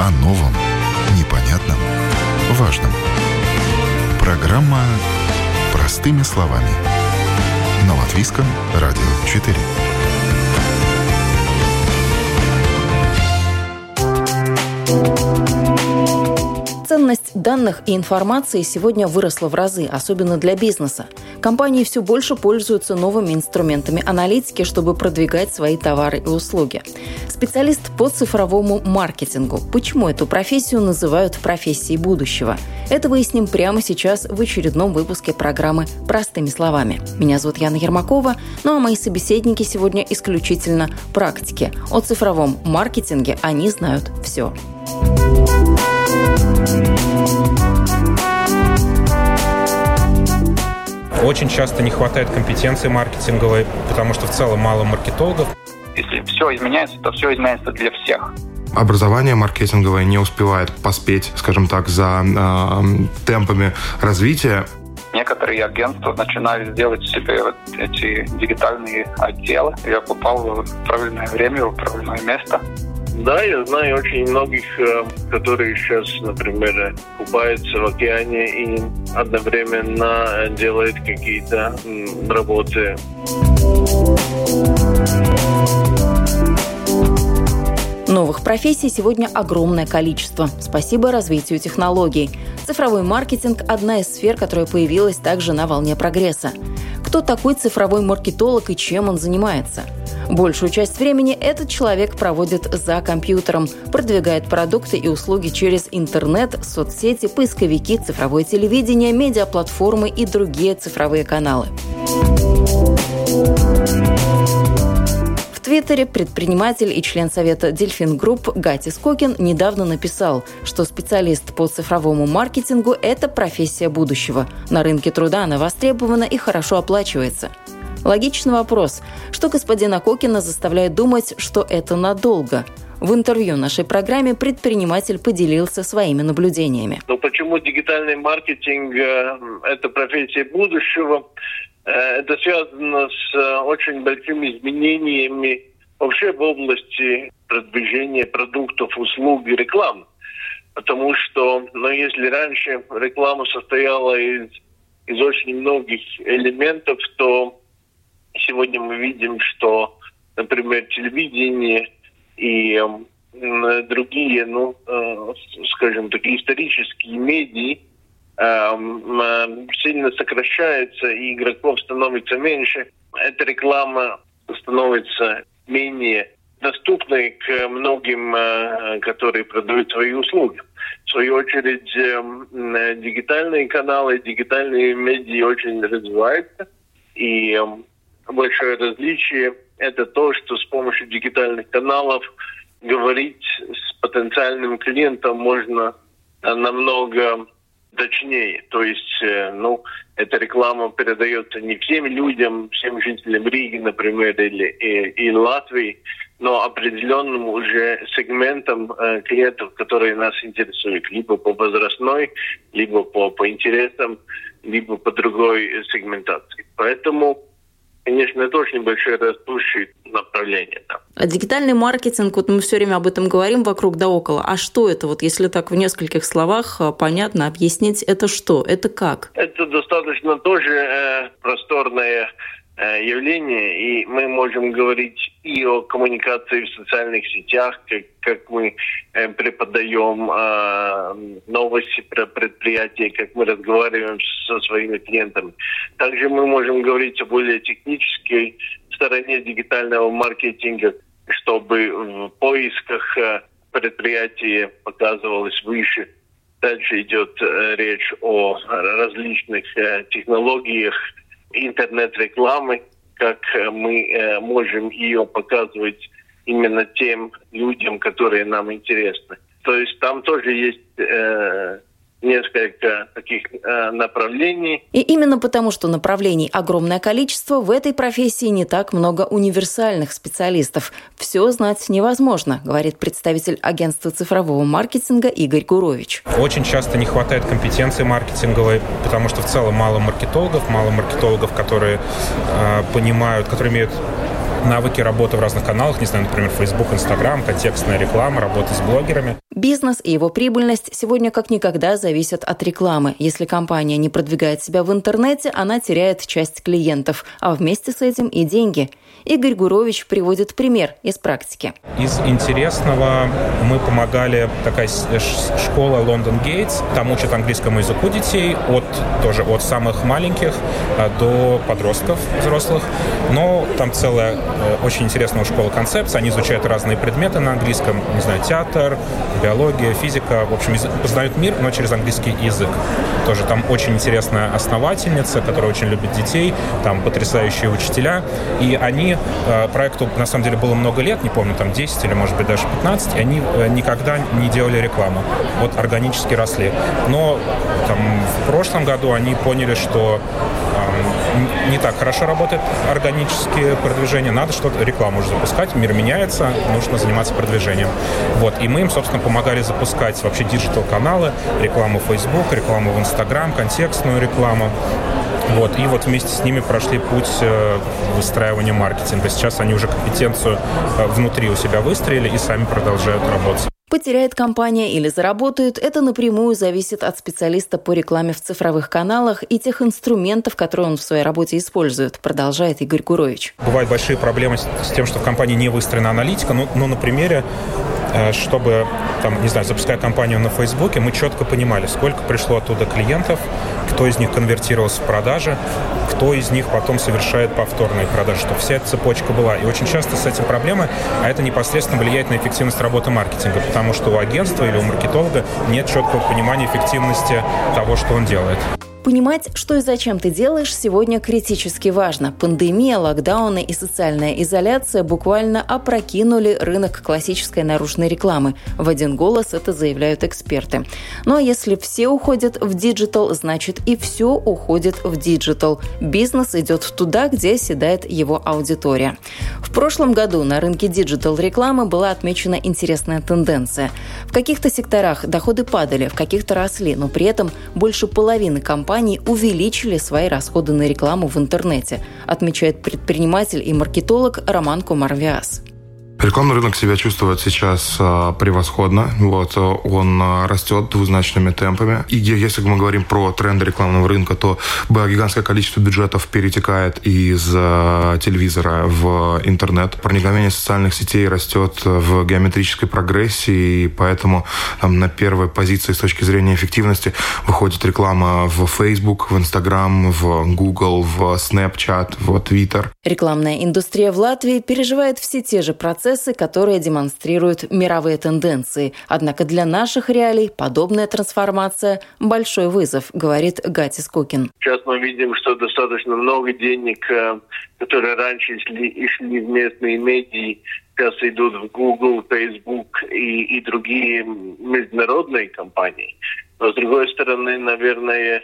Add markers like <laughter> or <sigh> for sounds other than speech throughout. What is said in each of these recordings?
о новом, непонятном, важном. Программа «Простыми словами» на Латвийском радио 4. Ценность данных и информации сегодня выросла в разы, особенно для бизнеса. Компании все больше пользуются новыми инструментами аналитики, чтобы продвигать свои товары и услуги. Специалист по цифровому маркетингу. Почему эту профессию называют профессией будущего? Это выясним прямо сейчас в очередном выпуске программы «Простыми словами». Меня зовут Яна Ермакова, ну а мои собеседники сегодня исключительно практики. О цифровом маркетинге они знают все. Очень часто не хватает компетенции маркетинговой, потому что в целом мало маркетологов. Если все изменяется, то все изменяется для всех образование маркетинговое не успевает поспеть, скажем так, за э, темпами развития. Некоторые агентства начинают делать себе вот эти дигитальные отделы. Я попал в правильное время, в правильное место. Да, я знаю очень многих, э, которые сейчас, например, купаются в океане и одновременно делают какие-то работы. Новых профессий сегодня огромное количество. Спасибо развитию технологий. Цифровой маркетинг – одна из сфер, которая появилась также на волне прогресса. Кто такой цифровой маркетолог и чем он занимается – Большую часть времени этот человек проводит за компьютером, продвигает продукты и услуги через интернет, соцсети, поисковики, цифровое телевидение, медиаплатформы и другие цифровые каналы. В Твиттере предприниматель и член совета DelfinGroup Гатис Кокин недавно написал, что специалист по цифровому маркетингу – это профессия будущего. На рынке труда она востребована и хорошо оплачивается. Логичный вопрос. Что господина Кокина заставляет думать, что это надолго? В интервью нашей программе предприниматель поделился своими наблюдениями. Но почему дигитальный маркетинг э, – это профессия будущего? Э, это связано с э, очень большими изменениями вообще в области продвижения продуктов, услуг и рекламы. Потому что, ну, если раньше реклама состояла из, из очень многих элементов, то Сегодня мы видим, что, например, телевидение и э, другие, ну, э, скажем так, исторические медии сильно сокращаются, и игроков становится меньше. Эта реклама становится менее доступной к многим, э, которые продают свои услуги. В свою очередь, э, дигитальные каналы, дигитальные медиа очень развиваются. И эм, большое различие – это то, что с помощью дигитальных каналов говорить с потенциальным клиентом можно намного точнее. То есть, э, ну, эта реклама передается не всем людям, всем жителям Риги, например, или и, и Латвии, но определенным уже сегментам э, клиентов, которые нас интересуют, либо по возрастной, либо по, по интересам, либо по другой сегментации. Поэтому конечно, это очень большое растущее направление. Да. А дигитальный маркетинг, вот мы все время об этом говорим вокруг да около. А что это? Вот если так в нескольких словах э, понятно объяснить, это что? Это как? Это достаточно тоже э, просторное Э, явление, и мы можем говорить и о коммуникации в социальных сетях, как, как мы э, преподаем э, новости про предприятия, как мы разговариваем со своими клиентами. Также мы можем говорить о более технической стороне дигитального маркетинга, чтобы в поисках э, предприятия показывалось выше. Дальше идет э, речь о различных э, технологиях, интернет-рекламы, как э, мы э, можем ее показывать именно тем людям, которые нам интересны. То есть там тоже есть э, несколько таких э, направлений. И именно потому, что направлений огромное количество, в этой профессии не так много универсальных специалистов. Все знать невозможно, говорит представитель агентства цифрового маркетинга Игорь Гурович. Очень часто не хватает компетенции маркетинговой, потому что в целом мало маркетологов, мало маркетологов, которые э, понимают, которые имеют навыки работы в разных каналах, не знаю, например, Facebook, Instagram, контекстная реклама, работа с блогерами. Бизнес и его прибыльность сегодня как никогда зависят от рекламы. Если компания не продвигает себя в интернете, она теряет часть клиентов, а вместе с этим и деньги. Игорь Гурович приводит пример из практики. Из интересного мы помогали такая школа Лондон Гейтс. Там учат английскому языку детей от тоже от самых маленьких а, до подростков взрослых. Но там целая э, очень интересная школа концепции. Они изучают разные предметы на английском, не знаю, театр, биология, физика. В общем, познают мир, но через английский язык. Тоже там очень интересная основательница, которая очень любит детей, там потрясающие учителя. И они, э, проекту на самом деле было много лет, не помню, там 10 или может быть даже 15, и они э, никогда не делали рекламу. Вот органически росли. Но там в прошлом году они поняли, что не так хорошо работает органические продвижения, надо что-то, рекламу уже запускать, мир меняется, нужно заниматься продвижением. Вот, и мы им, собственно, помогали запускать вообще digital-каналы, рекламу в Facebook, рекламу в Instagram, контекстную рекламу. Вот, и вот вместе с ними прошли путь э, выстраивания маркетинга. Сейчас они уже компетенцию э, внутри у себя выстроили и сами продолжают работать. Потеряет компания или заработает, это напрямую зависит от специалиста по рекламе в цифровых каналах и тех инструментов, которые он в своей работе использует, продолжает Игорь Гурович. Бывают большие проблемы с тем, что в компании не выстроена аналитика, но, но на примере чтобы, там, не знаю, запуская компанию на Фейсбуке, мы четко понимали, сколько пришло оттуда клиентов, кто из них конвертировался в продажи, кто из них потом совершает повторные продажи, чтобы вся эта цепочка была. И очень часто с этим проблемы, а это непосредственно влияет на эффективность работы маркетинга, потому что у агентства или у маркетолога нет четкого понимания эффективности того, что он делает. Понимать, что и зачем ты делаешь, сегодня критически важно. Пандемия, локдауны и социальная изоляция буквально опрокинули рынок классической наружной рекламы. В один голос это заявляют эксперты. Ну а если все уходят в диджитал, значит и все уходит в диджитал. Бизнес идет туда, где оседает его аудитория. В прошлом году на рынке диджитал рекламы была отмечена интересная тенденция. В каких-то секторах доходы падали, в каких-то росли, но при этом больше половины компаний компаний увеличили свои расходы на рекламу в интернете, отмечает предприниматель и маркетолог Роман Кумар Виас. Рекламный рынок себя чувствует сейчас а, превосходно. Вот, он а, растет двузначными темпами. И если мы говорим про тренды рекламного рынка, то гигантское количество бюджетов перетекает из а, телевизора в интернет. Проникновение социальных сетей растет в геометрической прогрессии, и поэтому там, на первой позиции с точки зрения эффективности выходит реклама в Facebook, в Instagram, в Google, в Snapchat, в Twitter. Рекламная индустрия в Латвии переживает все те же процессы, процессы, которые демонстрируют мировые тенденции. Однако для наших реалий подобная трансформация – большой вызов, говорит Гатис Кукин. Сейчас мы видим, что достаточно много денег, э, которые раньше шли, шли в местные медиа, сейчас идут в Google, Facebook и, и другие международные компании. Но с другой стороны, наверное,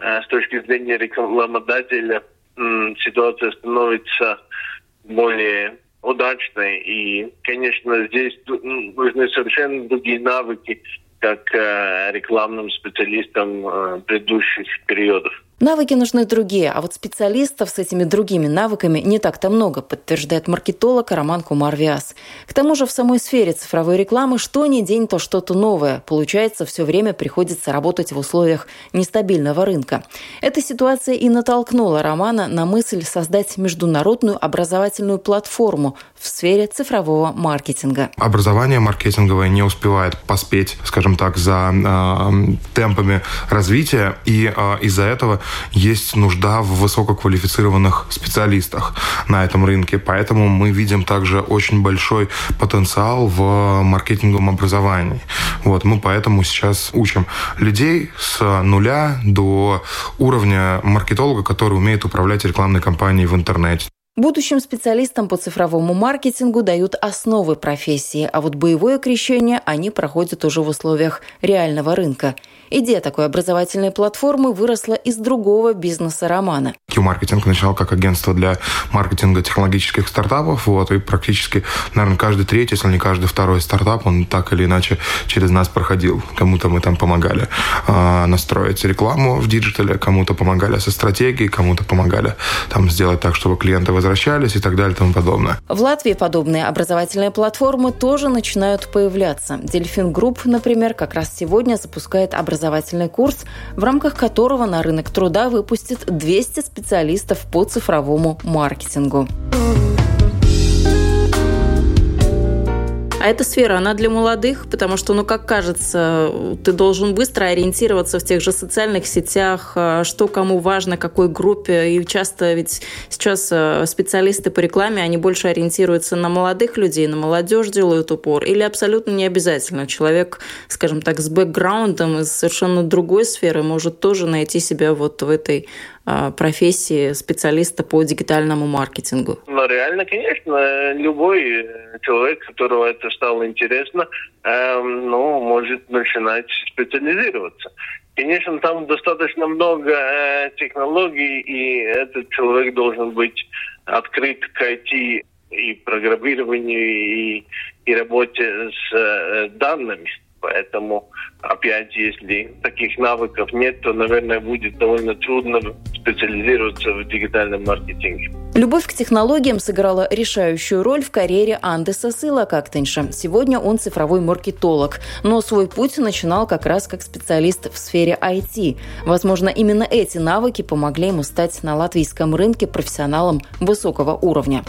э, с точки зрения рекламодателя, ситуация становится более удачной. И, конечно, здесь нужны совершенно другие навыки, как э, рекламным специалистам э, предыдущих периодов. Навыки нужны другие, а вот специалистов с этими другими навыками не так-то много, подтверждает маркетолог Роман Кумарвиас. К тому же в самой сфере цифровой рекламы что ни день, то что-то новое. Получается, все время приходится работать в условиях нестабильного рынка. Эта ситуация и натолкнула Романа на мысль создать международную образовательную платформу в сфере цифрового маркетинга. Образование маркетинговое не успевает поспеть, скажем так, за э, темпами развития, и э, из-за этого есть нужда в высококвалифицированных специалистах на этом рынке. Поэтому мы видим также очень большой потенциал в маркетинговом образовании. Вот, мы поэтому сейчас учим людей с нуля до уровня маркетолога, который умеет управлять рекламной кампанией в интернете. Будущим специалистам по цифровому маркетингу дают основы профессии, а вот боевое крещение они проходят уже в условиях реального рынка. Идея такой образовательной платформы выросла из другого бизнеса Романа. Qmarketing начал как агентство для маркетинга технологических стартапов, вот, и практически, наверное, каждый третий, если не каждый второй стартап, он так или иначе через нас проходил. Кому-то мы там помогали э, настроить рекламу в диджитале, кому-то помогали со стратегией, кому-то помогали там сделать так, чтобы клиенты возвращались и так далее и тому подобное. В Латвии подобные образовательные платформы тоже начинают появляться. DelfinGroup, например, как раз сегодня запускает образовательный курс, в рамках которого на рынок труда выпустит 200 специалистов по цифровому маркетингу. А эта сфера, она для молодых, потому что, ну, как кажется, ты должен быстро ориентироваться в тех же социальных сетях, а, что кому важно, какой группе. И часто ведь сейчас а, специалисты по рекламе, они больше ориентируются на молодых людей, на молодежь делают упор. Или абсолютно не обязательно. Человек, скажем так, с бэкграундом из совершенно другой сферы может тоже найти себя вот в этой профессии специалиста по дигитальному маркетингу? Ну, реально, конечно, любой человек, которого это стало интересно, э, ну, может начинать специализироваться. Конечно, там достаточно много э, технологий, и этот человек должен быть открыт к IT и программированию, и, и работе с э, данными. Поэтому, опять, если таких навыков нет, то, наверное, будет довольно трудно специализироваться в дигитальном маркетинге. Любовь к технологиям сыграла решающую роль в карьере Андеса Сыла Кактенша. Сегодня он цифровой маркетолог, но свой путь начинал как раз как специалист в сфере IT. Возможно, именно эти навыки помогли ему стать на латвийском рынке профессионалом высокого уровня.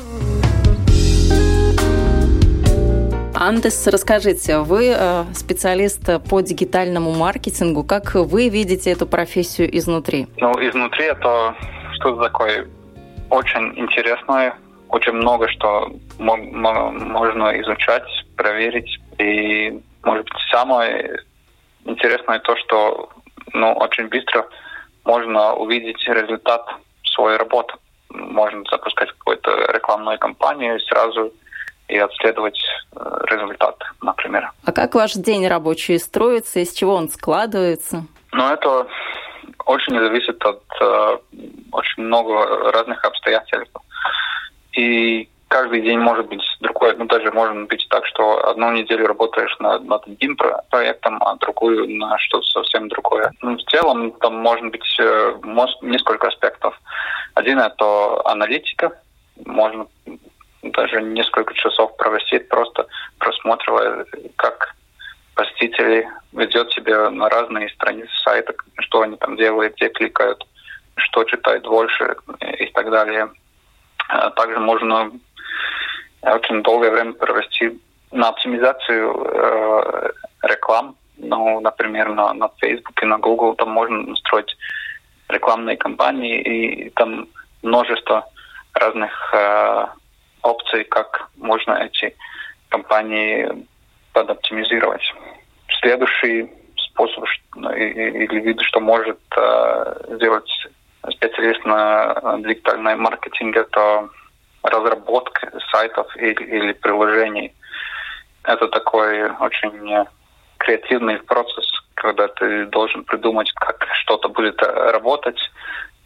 Андес, расскажите, вы э, специалист по дигитальному маркетингу. Как вы видите эту профессию изнутри? Ну, изнутри это что-то такое очень интересное, очень много что можно изучать, проверить. И, может быть, самое интересное то, что ну, очень быстро можно увидеть результат своей работы. Можно запускать какую-то рекламную кампанию и сразу и отследовать э, результат, например. А как ваш день рабочий строится, из чего он складывается? Ну, это очень зависит от э, очень много разных обстоятельств. И каждый день может быть другой. Ну, даже может быть так, что одну неделю работаешь над, над одним проектом, а другую на что-то совсем другое. Ну, в целом там может быть э, несколько аспектов. Один – это аналитика. Можно даже несколько часов провести, просто просматривая, как посетители ведет себя на разные страницы сайта, что они там делают, где кликают, что читают больше и так далее. А также можно очень долгое время провести на оптимизацию э, реклам. Ну, например, на, на Facebook и на Google там можно настроить рекламные кампании, и там множество разных э, опций, как можно эти компании подоптимизировать. Следующий способ ну, или вид, что может э, сделать специалист на дигитальном маркетинге, это разработка сайтов или, приложений. Это такой очень креативный процесс, когда ты должен придумать, как что-то будет работать,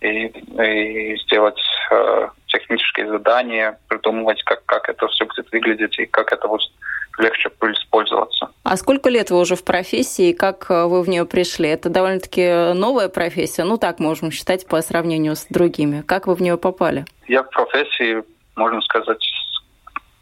и, и сделать э, технические задания, придумывать, как, как это все будет выглядеть и как это будет легче использоваться. А сколько лет вы уже в профессии и как э, вы в нее пришли? Это довольно-таки новая профессия, ну так можем считать по сравнению с другими. Как вы в нее попали? Я в профессии, можно сказать,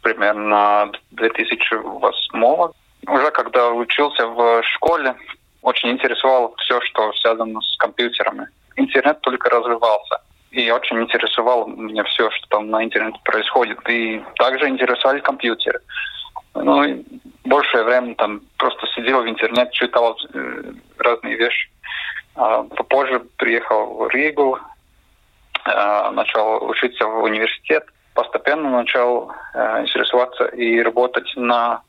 примерно 2008 Уже когда учился в школе, очень интересовало все, что связано с компьютерами интернет только развивался. И очень интересовало меня все, что там на интернете происходит. И также интересовали компьютеры. Ну, и большее время там просто сидел в интернете, читал э, разные вещи. А попозже приехал в Ригу, э, начал учиться в университет. Постепенно начал э, интересоваться и работать на,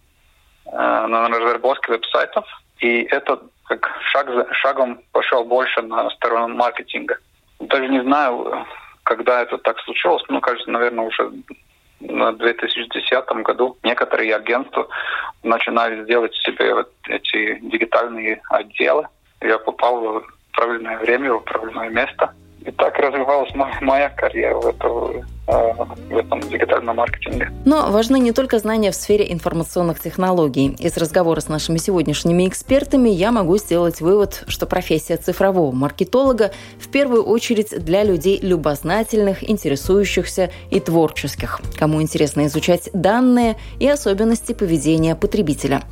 э, на разработке веб-сайтов. И это как шаг за шагом пошел больше на сторону маркетинга. Даже не знаю, когда это так случилось, ну, кажется, наверное, уже в 2010 году некоторые агентства начинали делать себе вот эти дигитальные отделы. Я попал в правильное время, в правильное место. И так развивалась моя карьера в, эту, э, в этом дигитальном маркетинге. Но важны не только знания в сфере информационных технологий. Из разговора с нашими сегодняшними экспертами я могу сделать вывод, что профессия цифрового маркетолога в первую очередь для людей любознательных, интересующихся и творческих, кому интересно изучать данные и особенности поведения потребителя –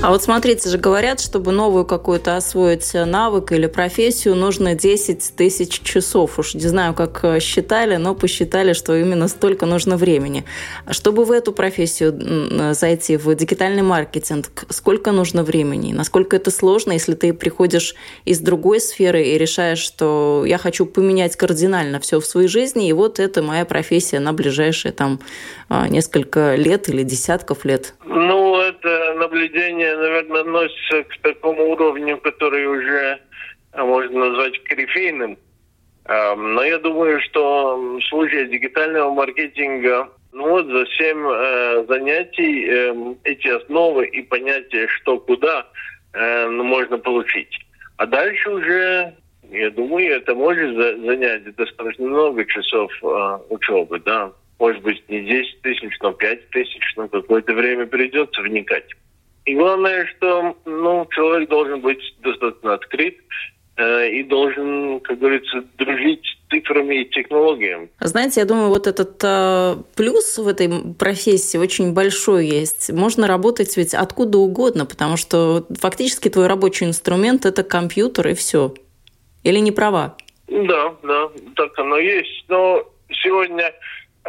А вот смотрите же, говорят, чтобы новую какую-то освоить навык или профессию, нужно 10 тысяч часов. Уж не знаю, как э, считали, но посчитали, что именно столько нужно времени. Чтобы в эту профессию зайти, в дигитальный маркетинг, сколько нужно времени? Насколько это сложно, если ты приходишь из другой сферы и решаешь, что я хочу поменять кардинально все в своей жизни, и вот это моя профессия на ближайшие там а, несколько лет или десятков лет? Ну, наблюдение, наверное, относится к такому уровню, который уже а, можно назвать корифейным. Но я думаю, что в случае дигитального маркетинга ну вот за семь э, занятий э, эти основы и понятия, что куда, э, ну, можно получить. А дальше уже, я думаю, это может занять достаточно много часов э, учебы, да может быть, не 10 тысяч, но 5 тысяч, но какое-то время придется вникать. И главное, что ну, человек должен быть достаточно открыт э, и должен, как говорится, дружить с цифрами и технологиями. Знаете, я думаю, вот этот э, плюс в этой профессии очень большой есть. Можно работать ведь откуда угодно, потому что фактически твой рабочий инструмент – это компьютер и все. Или не права? Да, да, так оно есть. Но сегодня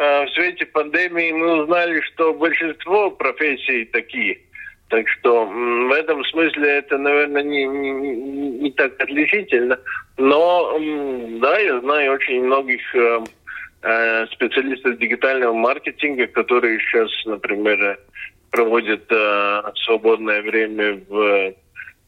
Э, в свете пандемии мы узнали, что большинство профессий такие. Так что в этом смысле это, наверное, не, не, не так отличительно. Но да, я знаю очень многих э, э, специалистов дигитального маркетинга, которые сейчас, например, проводят свободное время в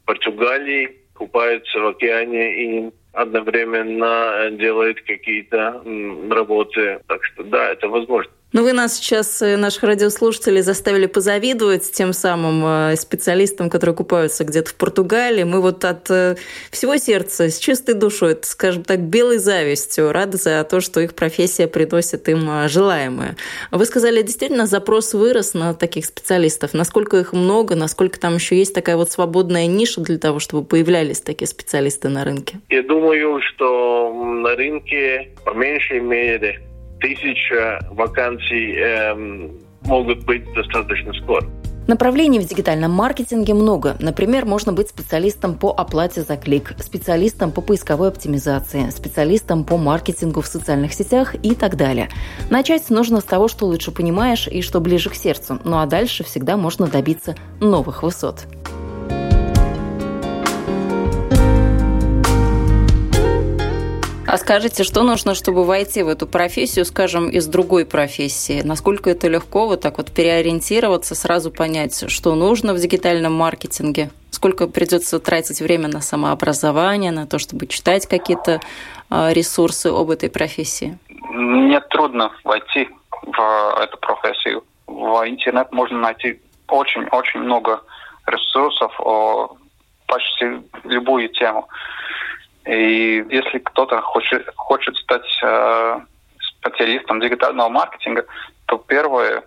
Португалии, купаются в океане и одновременно делает какие-то работы. Так что да, это возможно. Ну, вы нас сейчас, э, наших радиослушателей, заставили позавидовать тем самым э, специалистам, которые купаются где-то в Португалии. Мы вот от э, всего сердца, с чистой душой, скажем так, белой завистью рады за то, что их профессия приносит им желаемое. Вы сказали, действительно, запрос вырос на таких специалистов. Насколько их много, насколько там еще есть такая вот свободная ниша для того, чтобы появлялись такие специалисты на рынке? Я думаю, что на рынке по меньшей мере тысяча вакансий эм, могут быть достаточно скоро. Направлений в дигитальном маркетинге много. Например, можно быть специалистом по оплате за клик, специалистом по поисковой оптимизации, специалистом по маркетингу в социальных сетях и так далее. Начать нужно с того, что лучше понимаешь и что ближе к сердцу. Ну а дальше всегда можно добиться новых высот. А скажите, что нужно, чтобы войти в эту профессию, скажем, из другой профессии? Насколько это легко вот так вот переориентироваться, сразу понять, что нужно в дигитальном маркетинге? Сколько придется тратить время на самообразование, на то, чтобы читать какие-то а, ресурсы об этой профессии? Мне трудно войти в эту профессию. В интернет можно найти очень-очень много ресурсов о почти любую тему. И если кто-то хочет, хочет стать э, специалистом дигитального маркетинга, то первая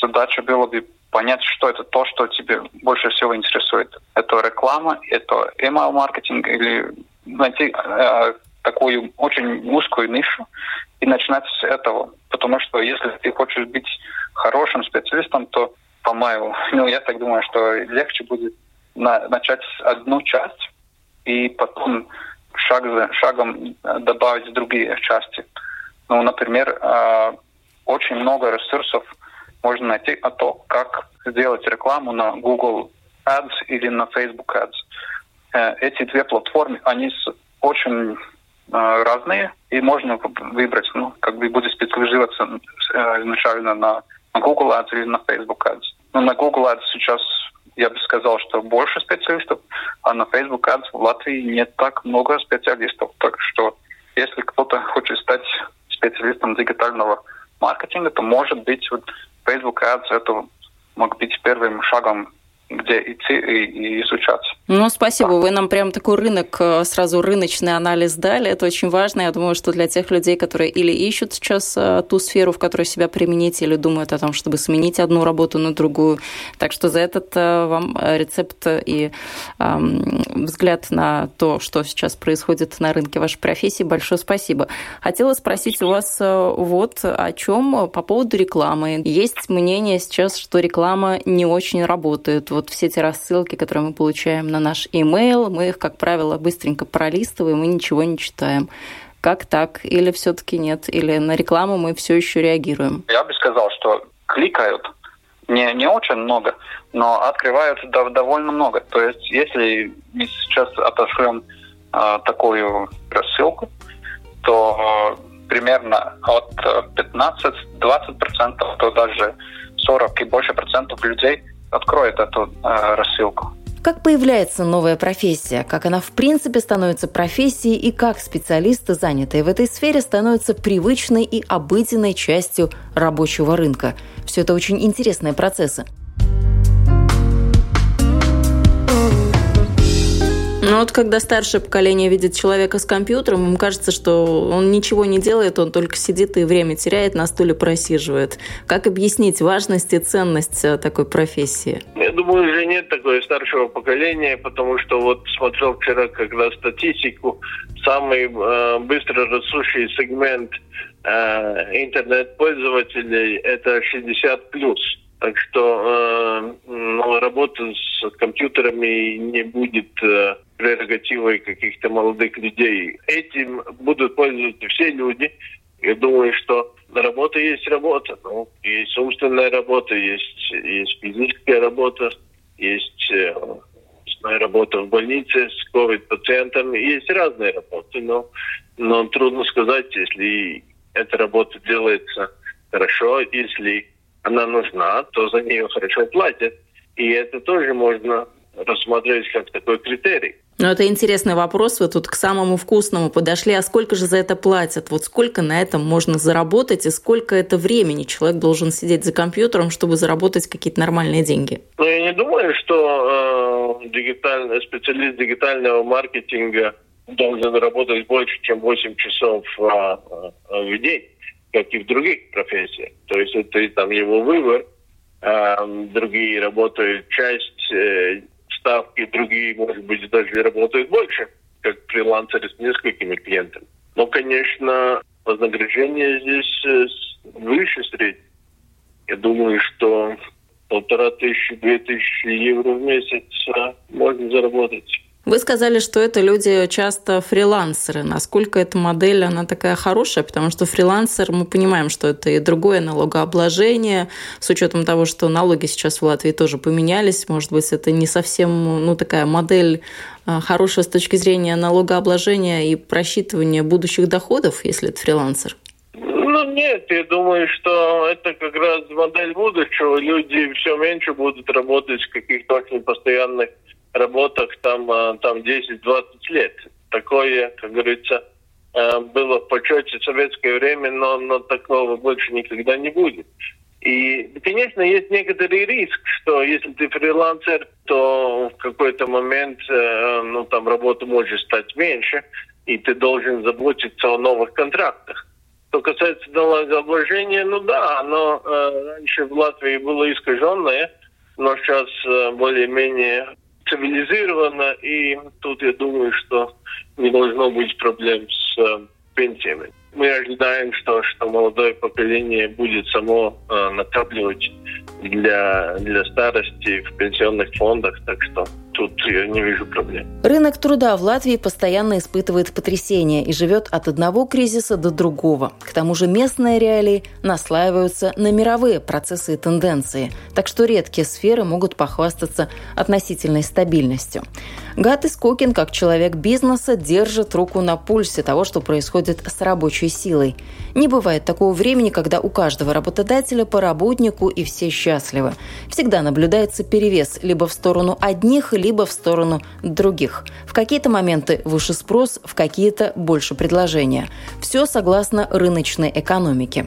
задача была бы понять, что это то, что тебе больше всего интересует. Это реклама, это email маркетинг или найти э, такую очень узкую нишу и начинать с этого. Потому что если ты хочешь быть хорошим специалистом, то, по-моему, <laughs> ну, я так думаю, что легче будет на, начать одну часть и потом шаг за шагом добавить другие части. Ну, например, э, очень много ресурсов можно найти о том, как сделать рекламу на Google Ads или на Facebook Ads. Э, эти две платформы, они очень э, разные, и можно выбрать, ну, как бы будет специализироваться изначально на, на Google Ads или на Facebook Ads. Но на Google Ads сейчас я бы сказал, что больше специалистов, а на Facebook Ads в Латвии не так много специалистов. Так что если кто-то хочет стать специалистом дигитального маркетинга, то может быть вот Facebook Ads это мог быть первым шагом где идти и, и изучать. Ну, спасибо. Вы нам прям такой рынок, э, сразу рыночный анализ дали. Это очень важно. Я думаю, что для тех людей, которые или ищут сейчас э, ту сферу, в которой себя применить, или думают о том, чтобы сменить одну работу на другую. Так что за этот э, вам рецепт и эм, взгляд на то, что сейчас происходит на рынке вашей профессии, большое спасибо. Хотела спросить у вас вот о чем по поводу рекламы. Есть мнение сейчас, что реклама не очень работает. Вот все эти рассылки, которые мы получаем на наш имейл, мы их, как правило, быстренько пролистываем и ничего не читаем. Как так? Или все-таки нет? Или на рекламу мы все еще реагируем? Я бы сказал, что кликают не, не очень много, но открывают довольно много. То есть, если мы сейчас отошлем э, такую рассылку, то э, примерно от 15-20%, то даже 40 и больше процентов людей откроет эту э, рассылку. Как появляется новая профессия, как она в принципе становится профессией и как специалисты, занятые в этой сфере, становятся привычной и обыденной частью рабочего рынка. Все это очень интересные процессы. Но вот когда старшее поколение видит человека с компьютером, им кажется, что он ничего не делает, он только сидит и время теряет, на стуле просиживает. Как объяснить важность и ценность э, такой профессии? Я думаю, уже нет такого старшего поколения, потому что вот смотрел вчера когда статистику, самый э, быстро растущий сегмент э, интернет-пользователей это 60 плюс. Так что э, ну, работа с компьютерами не будет э, прерогативой каких-то молодых людей. Этим будут пользоваться все люди. Я думаю, что работа есть работа. Ну, есть умственная работа, есть, есть физическая работа, есть э, работа в больнице с COVID-пациентами. Есть разные работы, но, но трудно сказать, если эта работа делается хорошо, если она нужна, то за нее хорошо платят. И это тоже можно рассмотреть как такой критерий. Ну, это интересный вопрос. Вы тут к самому вкусному подошли. А сколько же за это платят? Вот сколько на этом можно заработать и сколько это времени человек должен сидеть за компьютером, чтобы заработать какие-то нормальные деньги? Ну, я не думаю, что э, дигитальный, специалист дигитального маркетинга должен работать больше, чем 8 часов э, э, в день как и в других профессиях. То есть это там его выбор. А другие работают часть э, ставки, другие, может быть, даже работают больше, как фрилансеры с несколькими клиентами. Но, конечно, вознаграждение здесь э, выше среднего. Я думаю, что полтора тысячи, две тысячи евро в месяц э, можно заработать. Вы сказали, что это люди часто фрилансеры. Насколько эта модель, она такая хорошая? Потому что фрилансер, мы понимаем, что это и другое налогообложение, с учетом того, что налоги сейчас в Латвии тоже поменялись. Может быть, это не совсем ну, такая модель а, хорошая с точки зрения налогообложения и просчитывания будущих доходов, если это фрилансер? Ну, нет, я думаю, что это как раз модель будущего. Люди все меньше будут работать в каких-то очень постоянных работах там, э, там 10-20 лет. Такое, как говорится, э, было в почете в советское время, но, но такого больше никогда не будет. И, конечно, есть некоторый риск, что если ты фрилансер, то в какой-то момент э, ну, там работа может стать меньше, и ты должен заботиться о новых контрактах. Что касается налогообложения, ну да, оно э, раньше в Латвии было искаженное, но сейчас э, более-менее цивилизировано, и тут я думаю, что не должно быть проблем с э, пенсиями. Мы ожидаем, что, что молодое поколение будет само э, накапливать для, для старости в пенсионных фондах, так что тут я не вижу проблем. Рынок труда в Латвии постоянно испытывает потрясения и живет от одного кризиса до другого. К тому же местные реалии наслаиваются на мировые процессы и тенденции, так что редкие сферы могут похвастаться относительной стабильностью. Гат Искокин, как человек бизнеса, держит руку на пульсе того, что происходит с рабочей силой. Не бывает такого времени, когда у каждого работодателя по работнику и все счастливы. Всегда наблюдается перевес либо в сторону одних, либо в сторону других. В какие-то моменты выше спрос, в какие-то больше предложения. Все согласно рыночной экономике.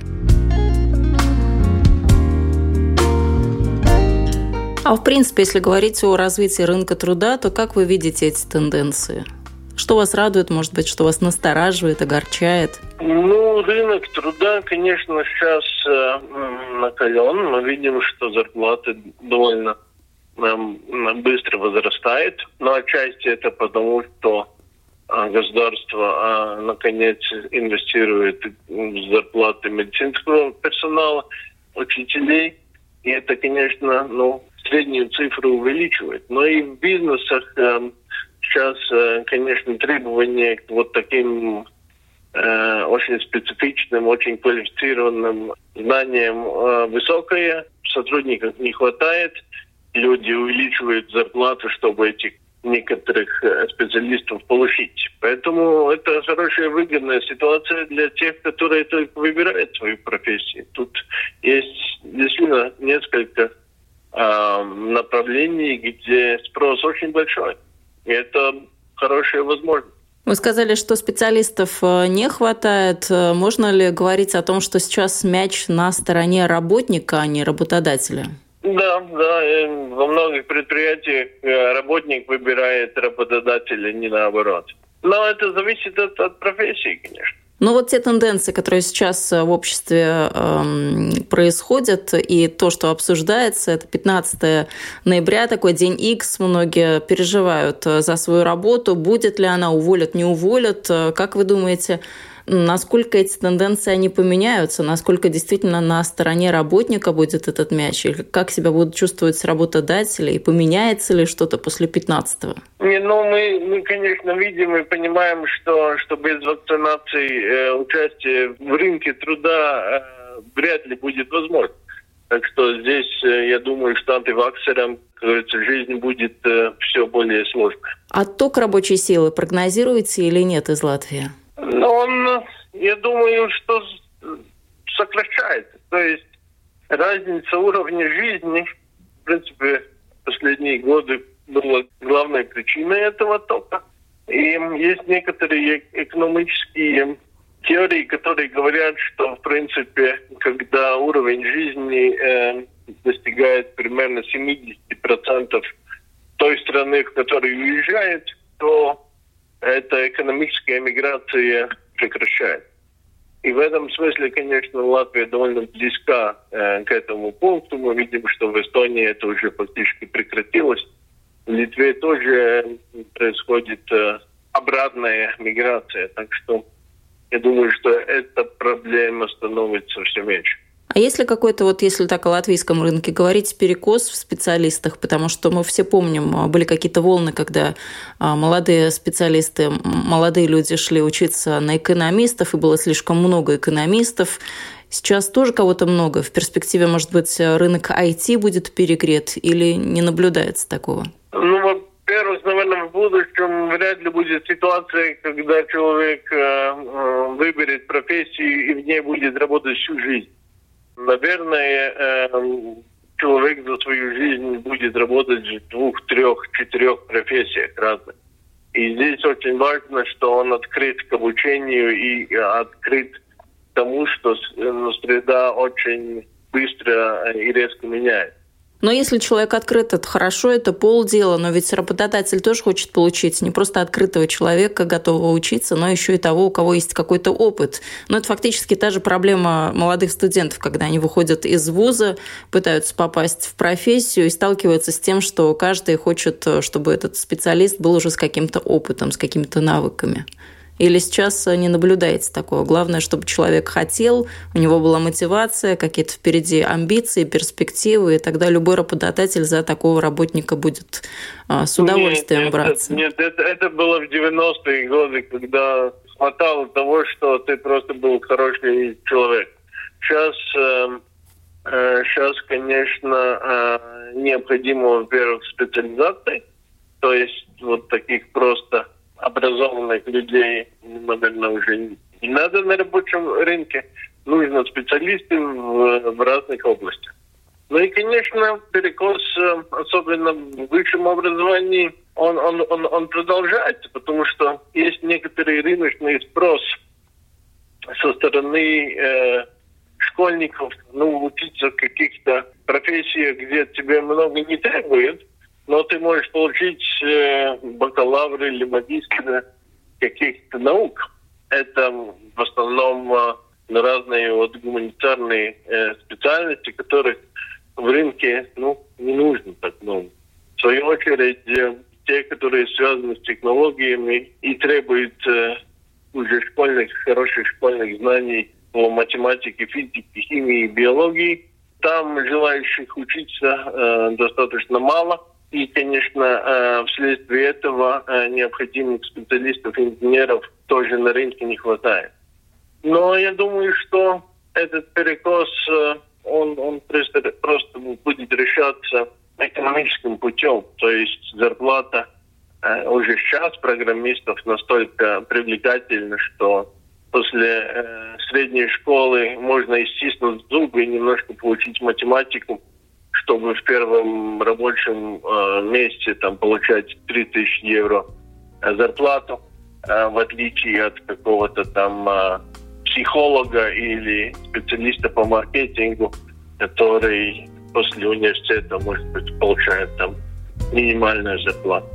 А в принципе, если говорить о развитии рынка труда, то как вы видите эти тенденции? Что вас радует, может быть, что вас настораживает, огорчает? Ну, рынок труда, конечно, сейчас э, накален. Мы видим, что зарплаты довольно быстро возрастают. Но отчасти это потому, что э, государство э, наконец инвестирует в зарплаты медицинского персонала, учителей. И это, конечно, ну, среднюю цифру увеличивает. Но и в бизнесах э, сейчас, э, конечно, требования к вот таким э, очень специфичным, очень квалифицированным знаниям э, высокое. Сотрудников не хватает. Люди увеличивают зарплаты, чтобы этих некоторых э, специалистов получить. Поэтому это хорошая выгодная ситуация для тех, которые только выбирают свою профессию. Тут есть действительно несколько э, направлений, где спрос очень большой. И это хорошая возможность. Вы сказали, что специалистов э, не хватает. Э, можно ли говорить о том, что сейчас мяч на стороне работника, а не работодателя? Да, да. Э, во многих предприятиях работник выбирает работодателя, не наоборот. Но это зависит от, от профессии, конечно. Но вот те тенденции, которые сейчас э, в обществе э, происходят, и то, что обсуждается, это 15 ноября, такой день X, многие переживают э, за свою работу, будет ли она, уволят, не уволят. Э, как вы думаете, насколько эти тенденции они поменяются, насколько действительно на стороне работника будет этот мяч, или как себя будут чувствовать работодатели, и поменяется ли что-то после 15-го? Не, ну, мы, мы, конечно, видим и понимаем, что, что без вакцинации э, участие в рынке труда э, вряд ли будет возможно. Так что здесь, э, я думаю, что антиваксерам, как говорится, жизнь будет э, все более сложной. Отток рабочей силы прогнозируете или нет из Латвии? Но он, я думаю, что сокращается. То есть разница уровня жизни, в принципе, последние годы была главной причиной этого тока. И есть некоторые экономические теории, которые говорят, что, в принципе, когда уровень жизни э, достигает примерно 70% той страны, в которой уезжает, то эта экономическая миграция прекращает. И в этом смысле, конечно, Латвия довольно близка э, к этому пункту. Мы видим, что в Эстонии это уже фактически прекратилось. В Литве тоже происходит э, обратная миграция. Так что я думаю, что эта проблема становится все меньше. А если какой-то, вот если так о латвийском рынке говорить, перекос в специалистах, потому что мы все помним, а, были какие-то волны, когда а, молодые специалисты, молодые люди шли учиться на экономистов, и было слишком много экономистов. Сейчас тоже кого-то много. В перспективе, может быть, рынок IT будет перегрет или не наблюдается такого? Ну, во-первых, наверное, в будущем вряд ли будет ситуация, когда человек э, э выберет профессию и в ней будет работать всю жизнь. Наверное, эм, человек за свою жизнь будет работать в двух, трех, четырех профессиях разных. И здесь очень важно, что он открыт к обучению и открыт к тому, что э, среда очень быстро и резко меняется. Но если человек открыт, это хорошо, это полдела, но ведь работодатель тоже хочет получить не просто открытого человека, готового учиться, но еще и того, у кого есть какой-то опыт. Но это фактически та же проблема молодых студентов, когда они выходят из вуза, пытаются попасть в профессию и сталкиваются с тем, что каждый хочет, чтобы этот специалист был уже с каким-то опытом, с какими-то навыками. Или сейчас не наблюдается такого? Главное, чтобы человек хотел, у него была мотивация, какие-то впереди амбиции, перспективы, и тогда любой работодатель за такого работника будет а, с удовольствием нет, браться. Нет, это, это было в 90-е годы, когда хватало того, что ты просто был хороший человек. Сейчас, э, э, сейчас конечно, э, необходимо, во-первых, специализация, то есть вот таких просто образованных людей, наверное, уже не надо на рабочем рынке. Нужно специалисты в, в разных областях. Ну и, конечно, перекос, э, особенно в высшем образовании, он, он, он, он продолжается, потому что есть некоторый рыночный спрос со стороны э, школьников ну, учиться в каких-то профессиях, где тебе много не требует, но ты можешь получить э, бакалавр или магистр каких-то наук. Это в основном э, разные вот гуманитарные э, специальности, которых в рынке ну, не нужно так много. В свою очередь, э, те, которые связаны с технологиями и требуют э, уже школьных, хороших школьных знаний по математике, физике, химии и биологии. Там желающих учиться э, достаточно мало. И, конечно, э, вследствие этого э, необходимых специалистов, инженеров тоже на рынке не хватает. Но я думаю, что этот перекос, э, он, он просто, будет решаться экономическим путем. То есть зарплата уже сейчас программистов настолько привлекательна, что после средней школы можно истиснуть зубы и немножко получить математику, чтобы в первом рабочем э, месте там получать 3000 евро э, зарплату, э, в отличие от какого-то там э, психолога или специалиста по маркетингу, который после университета, может быть, получает там минимальную зарплату.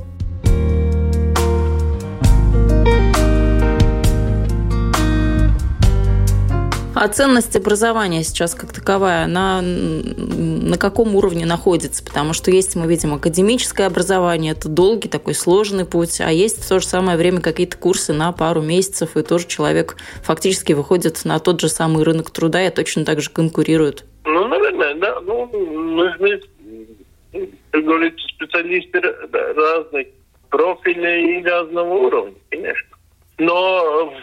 А ценность образования сейчас как таковая, она на каком уровне находится? Потому что есть, мы видим, академическое образование, это долгий такой сложный путь, а есть в то же самое время какие-то курсы на пару месяцев, и тоже человек фактически выходит на тот же самый рынок труда и точно так же конкурирует. Ну, наверное, да. Ну, нужны, как говорится, специалисты разных профилей и разного уровня, конечно. Но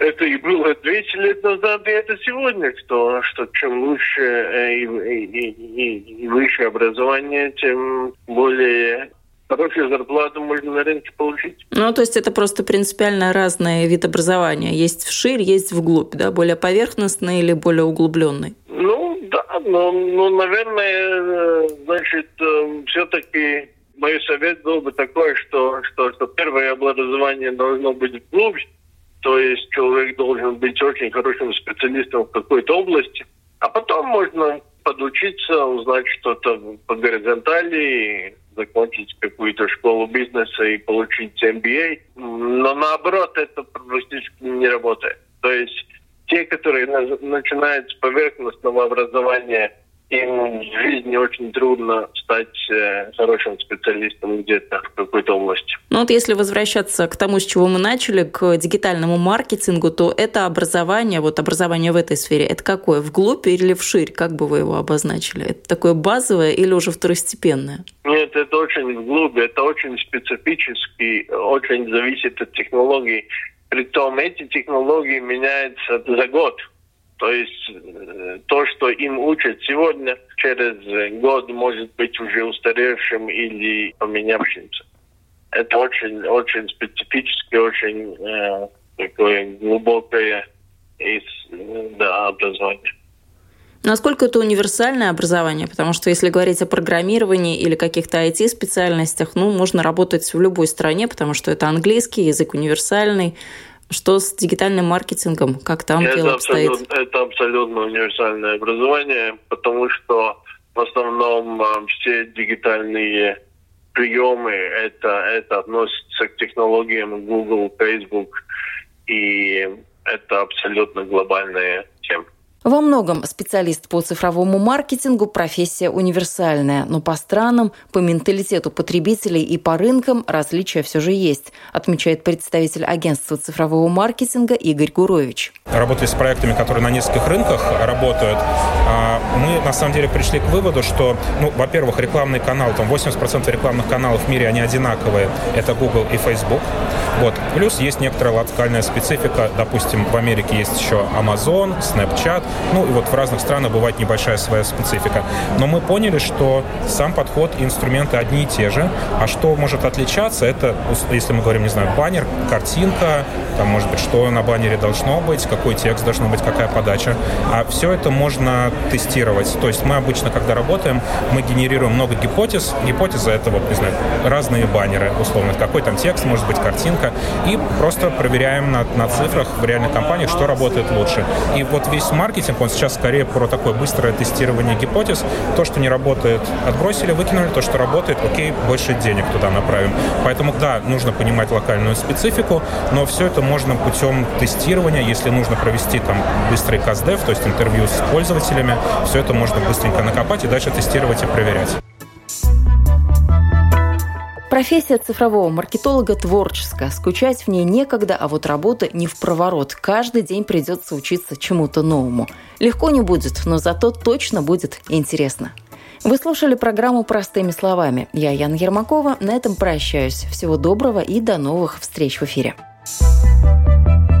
это и было 200 лет назад, и это сегодня, что, что чем лучше э, и, и, и, и выше образование, тем более хорошую зарплату можно на рынке получить. Ну, то есть это просто принципиально разный вид образования. Есть вширь, есть вглубь, да? Более поверхностный или более углубленный? Ну, да, но, ну, наверное, значит, э, все-таки мой совет был бы такой, что, что, что первое образование должно быть глубже, то есть человек должен быть очень хорошим специалистом в какой-то области. А потом можно подучиться, узнать что-то по горизонтали, закончить какую-то школу бизнеса и получить MBA. Но наоборот, это практически не работает. То есть те, которые начинают с поверхностного образования – им в жизни очень трудно стать э, хорошим специалистом где-то в какой-то области. Ну вот если возвращаться к тому, с чего мы начали, к дигитальному маркетингу, то это образование, вот образование в этой сфере, это какое? Вглубь или вширь? Как бы вы его обозначили? Это такое базовое или уже второстепенное? Нет, это очень вглубь, это очень специфический, очень зависит от технологий. Притом эти технологии меняются за год. То есть э, то, что им учат сегодня, через год может быть уже устаревшим или поменявшимся. Это очень, очень специфическое, очень э, такое глубокое из, да, образование. Насколько это универсальное образование? Потому что если говорить о программировании или каких-то IT-специальностях, ну, можно работать в любой стране, потому что это английский, язык универсальный, что с дигитальным маркетингом? Как там это дело обстоит? Это абсолютно универсальное образование, потому что в основном а, все дигитальные приемы это, это относится к технологиям Google, Facebook, и это абсолютно глобальная тема. Во многом специалист по цифровому маркетингу – профессия универсальная, но по странам, по менталитету потребителей и по рынкам различия все же есть, отмечает представитель агентства цифрового маркетинга Игорь Гурович. Работая с проектами, которые на нескольких рынках работают, а, мы на самом деле пришли к выводу, что, ну, во-первых, рекламный канал, там 80% рекламных каналов в мире, они одинаковые, это Google и Facebook. Вот. Плюс есть некоторая локальная специфика, допустим, в Америке есть еще Amazon, Snapchat, ну и вот в разных странах бывает небольшая своя специфика. Но мы поняли, что сам подход и инструменты одни и те же. А что может отличаться, это, если мы говорим, не знаю, баннер, картинка, там, может быть, что на баннере должно быть, какой текст должно быть, какая подача. А все это можно тестировать. То есть мы обычно, когда работаем, мы генерируем много гипотез. Гипотеза — это, вот, не знаю, разные баннеры, условно. Какой там текст, может быть, картинка. И просто проверяем на, на цифрах в реальных компаниях, что работает лучше. И вот весь маркетинг маркетинг, он сейчас скорее про такое быстрое тестирование гипотез. То, что не работает, отбросили, выкинули. То, что работает, окей, больше денег туда направим. Поэтому, да, нужно понимать локальную специфику, но все это можно путем тестирования, если нужно провести там быстрый каздев, то есть интервью с пользователями, все это можно быстренько накопать и дальше тестировать и проверять. Профессия цифрового маркетолога творческая. Скучать в ней некогда, а вот работа не в проворот. Каждый день придется учиться чему-то новому. Легко не будет, но зато точно будет интересно. Вы слушали программу «Простыми словами». Я Яна Ермакова. На этом прощаюсь. Всего доброго и до новых встреч в эфире. thank you